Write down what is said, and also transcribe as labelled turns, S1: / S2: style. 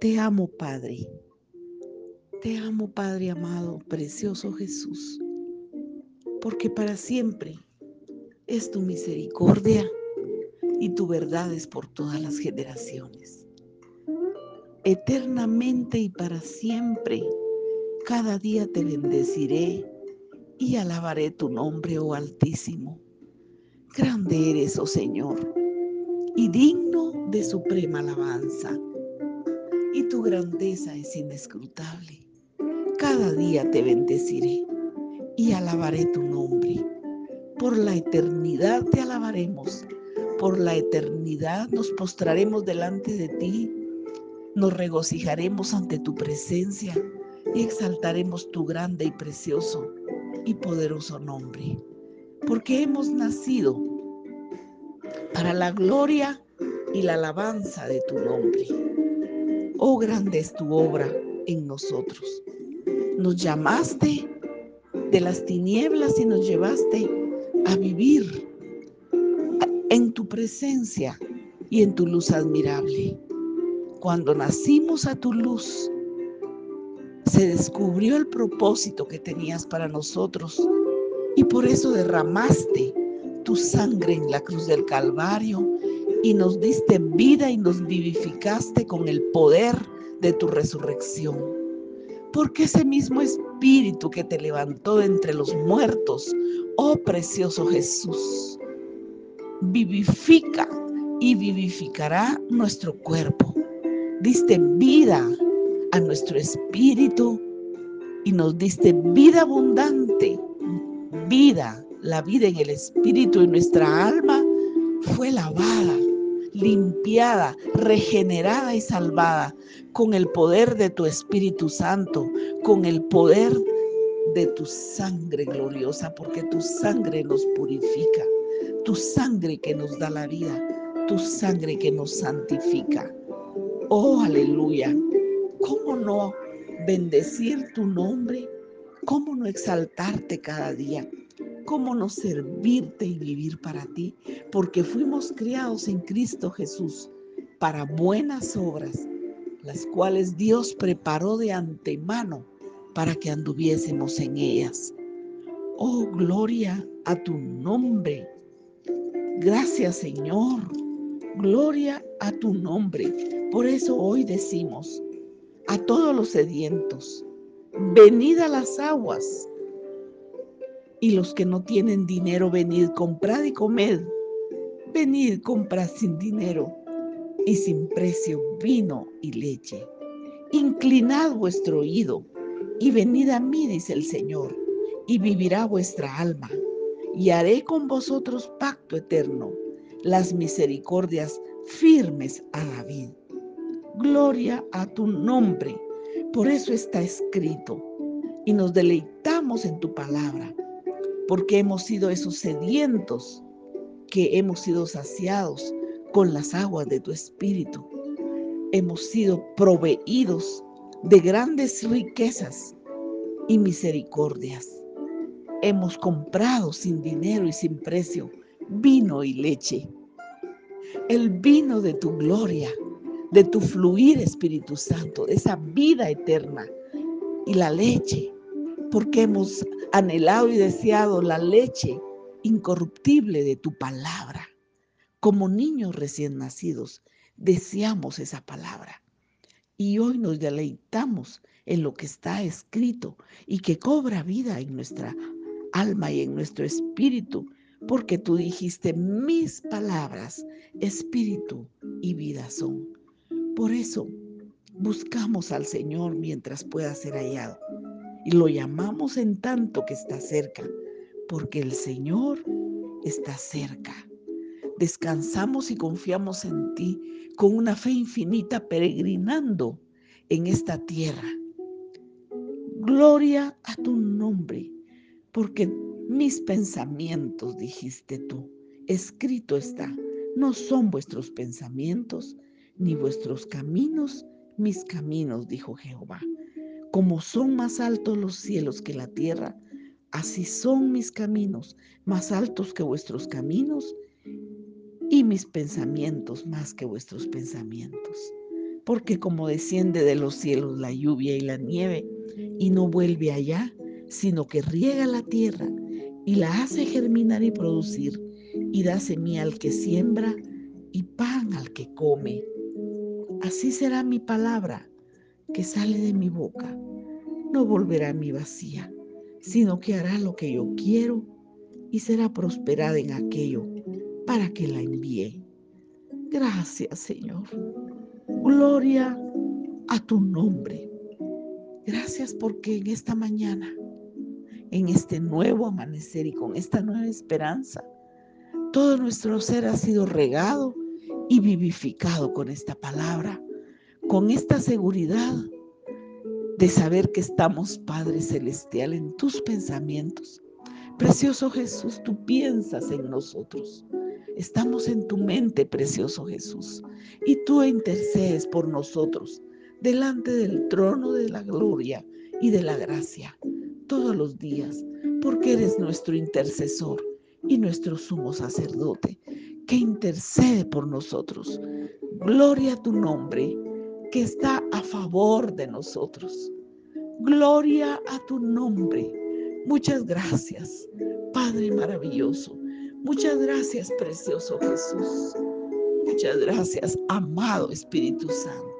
S1: Te amo, Padre. Te amo, Padre amado, precioso Jesús, porque para siempre es tu misericordia y tu verdad es por todas las generaciones. Eternamente y para siempre, cada día te bendeciré y alabaré tu nombre, oh Altísimo. Grande eres, oh Señor, y digno de suprema alabanza y tu grandeza es inescrutable. Cada día te bendeciré y alabaré tu nombre. Por la eternidad te alabaremos, por la eternidad nos postraremos delante de ti, nos regocijaremos ante tu presencia y exaltaremos tu grande y precioso y poderoso nombre, porque hemos nacido para la gloria y la alabanza de tu nombre. Oh, grande es tu obra en nosotros. Nos llamaste de las tinieblas y nos llevaste a vivir en tu presencia y en tu luz admirable. Cuando nacimos a tu luz, se descubrió el propósito que tenías para nosotros y por eso derramaste tu sangre en la cruz del Calvario y nos diste vida y nos vivificaste con el poder de tu resurrección. Porque ese mismo Espíritu que te levantó entre los muertos, oh precioso Jesús, vivifica y vivificará nuestro cuerpo. Diste vida a nuestro espíritu y nos diste vida abundante, vida, la vida en el espíritu y nuestra alma fue lavada limpiada, regenerada y salvada con el poder de tu Espíritu Santo, con el poder de tu sangre gloriosa, porque tu sangre nos purifica, tu sangre que nos da la vida, tu sangre que nos santifica. Oh, aleluya. ¿Cómo no bendecir tu nombre? ¿Cómo no exaltarte cada día? Cómo servirte y vivir para ti, porque fuimos criados en Cristo Jesús para buenas obras, las cuales Dios preparó de antemano para que anduviésemos en ellas. Oh, gloria a tu nombre. Gracias, Señor. Gloria a tu nombre. Por eso hoy decimos a todos los sedientos, venid a las aguas y los que no tienen dinero, venid, comprad y comed. Venid, comprad sin dinero y sin precio vino y leche. Inclinad vuestro oído y venid a mí, dice el Señor, y vivirá vuestra alma. Y haré con vosotros pacto eterno, las misericordias firmes a David. Gloria a tu nombre. Por eso está escrito. Y nos deleitamos en tu palabra porque hemos sido esos sedientos que hemos sido saciados con las aguas de tu espíritu. Hemos sido proveídos de grandes riquezas y misericordias. Hemos comprado sin dinero y sin precio vino y leche. El vino de tu gloria, de tu fluir Espíritu Santo, esa vida eterna y la leche porque hemos anhelado y deseado la leche incorruptible de tu palabra. Como niños recién nacidos, deseamos esa palabra. Y hoy nos deleitamos en lo que está escrito y que cobra vida en nuestra alma y en nuestro espíritu, porque tú dijiste, mis palabras, espíritu y vida son. Por eso buscamos al Señor mientras pueda ser hallado y lo llamamos en tanto que está cerca, porque el Señor está cerca. Descansamos y confiamos en ti con una fe infinita peregrinando en esta tierra. Gloria a tu nombre, porque mis pensamientos, dijiste tú, escrito está, no son vuestros pensamientos, ni vuestros caminos, mis caminos, dijo Jehová. Como son más altos los cielos que la tierra, así son mis caminos más altos que vuestros caminos y mis pensamientos más que vuestros pensamientos. porque como desciende de los cielos la lluvia y la nieve, y no vuelve allá, sino que riega la tierra y la hace germinar y producir, y da semilla al que siembra y pan al que come. Así será mi palabra que sale de mi boca. No volverá a mi vacía, sino que hará lo que yo quiero y será prosperada en aquello para que la envíe. Gracias, Señor. Gloria a tu nombre. Gracias porque en esta mañana, en este nuevo amanecer y con esta nueva esperanza, todo nuestro ser ha sido regado y vivificado con esta palabra, con esta seguridad de saber que estamos, Padre Celestial, en tus pensamientos. Precioso Jesús, tú piensas en nosotros. Estamos en tu mente, precioso Jesús, y tú intercedes por nosotros delante del trono de la gloria y de la gracia todos los días, porque eres nuestro intercesor y nuestro sumo sacerdote que intercede por nosotros. Gloria a tu nombre que está a favor de nosotros. Gloria a tu nombre. Muchas gracias, Padre maravilloso. Muchas gracias, precioso Jesús. Muchas gracias, amado Espíritu Santo.